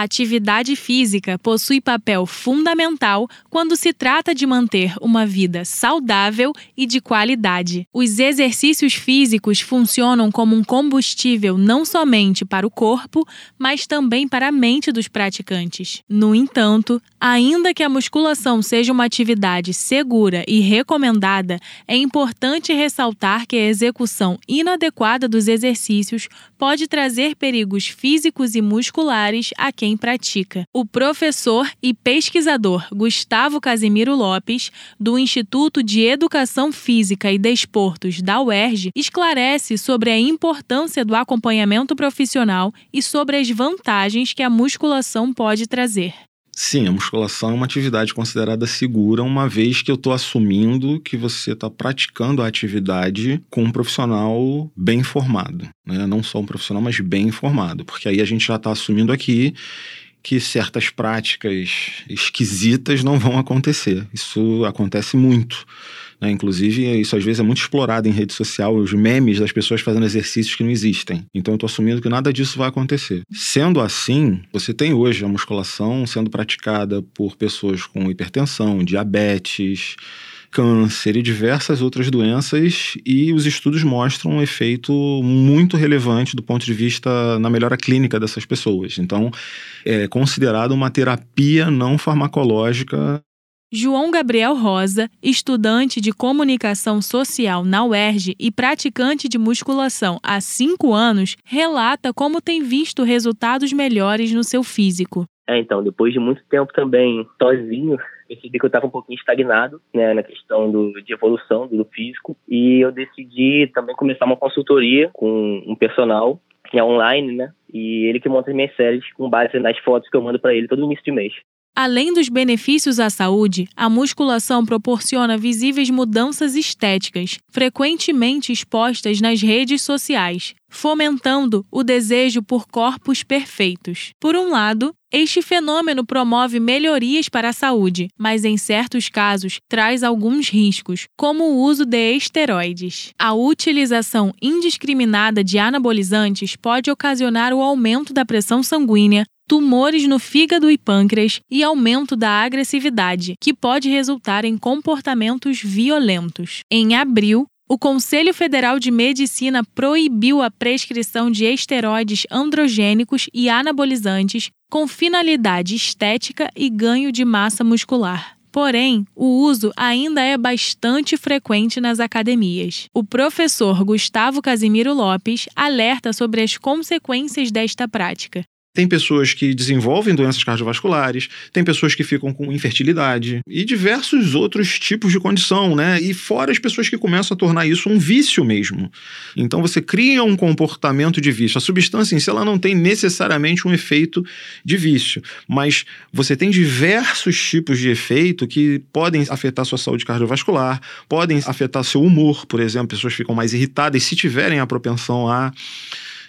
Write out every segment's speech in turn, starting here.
A atividade física possui papel fundamental quando se trata de manter uma vida saudável e de qualidade. Os exercícios físicos funcionam como um combustível não somente para o corpo, mas também para a mente dos praticantes. No entanto, ainda que a musculação seja uma atividade segura e recomendada, é importante ressaltar que a execução inadequada dos exercícios pode trazer perigos físicos e musculares a quem pratica. O professor e pesquisador Gustavo Casimiro Lopes, do Instituto de Educação Física e Desportos da UERJ, esclarece sobre a importância do acompanhamento profissional e sobre as vantagens que a musculação pode trazer. Sim, a musculação é uma atividade considerada segura, uma vez que eu estou assumindo que você está praticando a atividade com um profissional bem informado. Né? Não só um profissional, mas bem informado. Porque aí a gente já está assumindo aqui que certas práticas esquisitas não vão acontecer. Isso acontece muito. Né? Inclusive, isso às vezes é muito explorado em rede social, os memes das pessoas fazendo exercícios que não existem. Então, eu estou assumindo que nada disso vai acontecer. Sendo assim, você tem hoje a musculação sendo praticada por pessoas com hipertensão, diabetes, câncer e diversas outras doenças, e os estudos mostram um efeito muito relevante do ponto de vista na melhora clínica dessas pessoas. Então, é considerado uma terapia não farmacológica João Gabriel Rosa, estudante de comunicação social na UERJ e praticante de musculação há cinco anos, relata como tem visto resultados melhores no seu físico. É, então, depois de muito tempo também sozinho, percebi que eu estava um pouquinho estagnado né, na questão do, de evolução do físico e eu decidi também começar uma consultoria com um personal que é online, né? E ele que monta as minhas séries com base nas fotos que eu mando para ele todo início de mês. Além dos benefícios à saúde, a musculação proporciona visíveis mudanças estéticas, frequentemente expostas nas redes sociais, fomentando o desejo por corpos perfeitos. Por um lado, este fenômeno promove melhorias para a saúde, mas em certos casos traz alguns riscos, como o uso de esteroides. A utilização indiscriminada de anabolizantes pode ocasionar o aumento da pressão sanguínea, tumores no fígado e pâncreas e aumento da agressividade, que pode resultar em comportamentos violentos. Em abril, o Conselho Federal de Medicina proibiu a prescrição de esteroides androgênicos e anabolizantes com finalidade estética e ganho de massa muscular. Porém, o uso ainda é bastante frequente nas academias. O professor Gustavo Casimiro Lopes alerta sobre as consequências desta prática. Tem pessoas que desenvolvem doenças cardiovasculares, tem pessoas que ficam com infertilidade e diversos outros tipos de condição, né? E fora as pessoas que começam a tornar isso um vício mesmo. Então você cria um comportamento de vício. A substância em si ela não tem necessariamente um efeito de vício, mas você tem diversos tipos de efeito que podem afetar sua saúde cardiovascular, podem afetar seu humor, por exemplo, pessoas ficam mais irritadas se tiverem a propensão a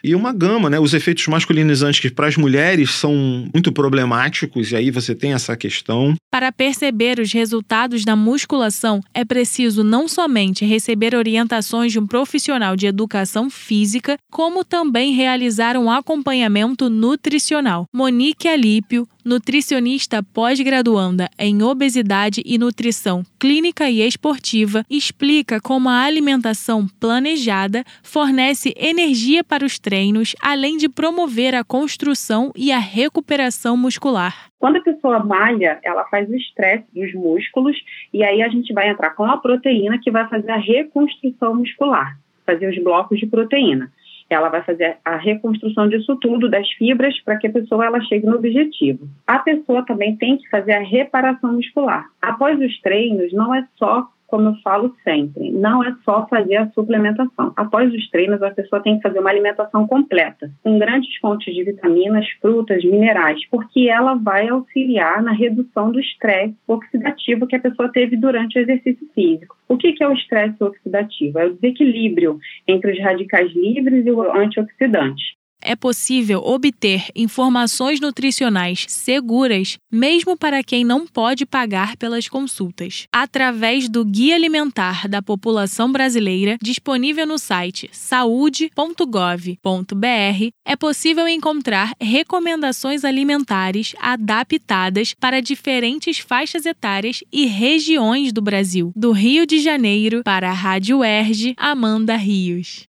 e uma gama, né? Os efeitos masculinizantes que para as mulheres são muito problemáticos, e aí você tem essa questão. Para perceber os resultados da musculação, é preciso não somente receber orientações de um profissional de educação física, como também realizar um acompanhamento nutricional. Monique Alípio, nutricionista pós-graduanda em obesidade e nutrição clínica e esportiva, explica como a alimentação planejada fornece energia para os treinos, além de promover a construção e a recuperação muscular. Quando a pessoa malha, ela faz o estresse dos músculos e aí a gente vai entrar com a proteína que vai fazer a reconstrução muscular, fazer os blocos de proteína ela vai fazer a reconstrução disso tudo, das fibras, para que a pessoa ela chegue no objetivo. A pessoa também tem que fazer a reparação muscular. Após os treinos, não é só como eu falo sempre, não é só fazer a suplementação. Após os treinos, a pessoa tem que fazer uma alimentação completa, com grandes fontes de vitaminas, frutas, minerais, porque ela vai auxiliar na redução do estresse oxidativo que a pessoa teve durante o exercício físico. O que é o estresse oxidativo? É o desequilíbrio entre os radicais livres e o antioxidante. É possível obter informações nutricionais seguras, mesmo para quem não pode pagar pelas consultas, através do Guia Alimentar da População Brasileira, disponível no site saúde.gov.br, é possível encontrar recomendações alimentares adaptadas para diferentes faixas etárias e regiões do Brasil. Do Rio de Janeiro para a Rádio Erge, Amanda Rios.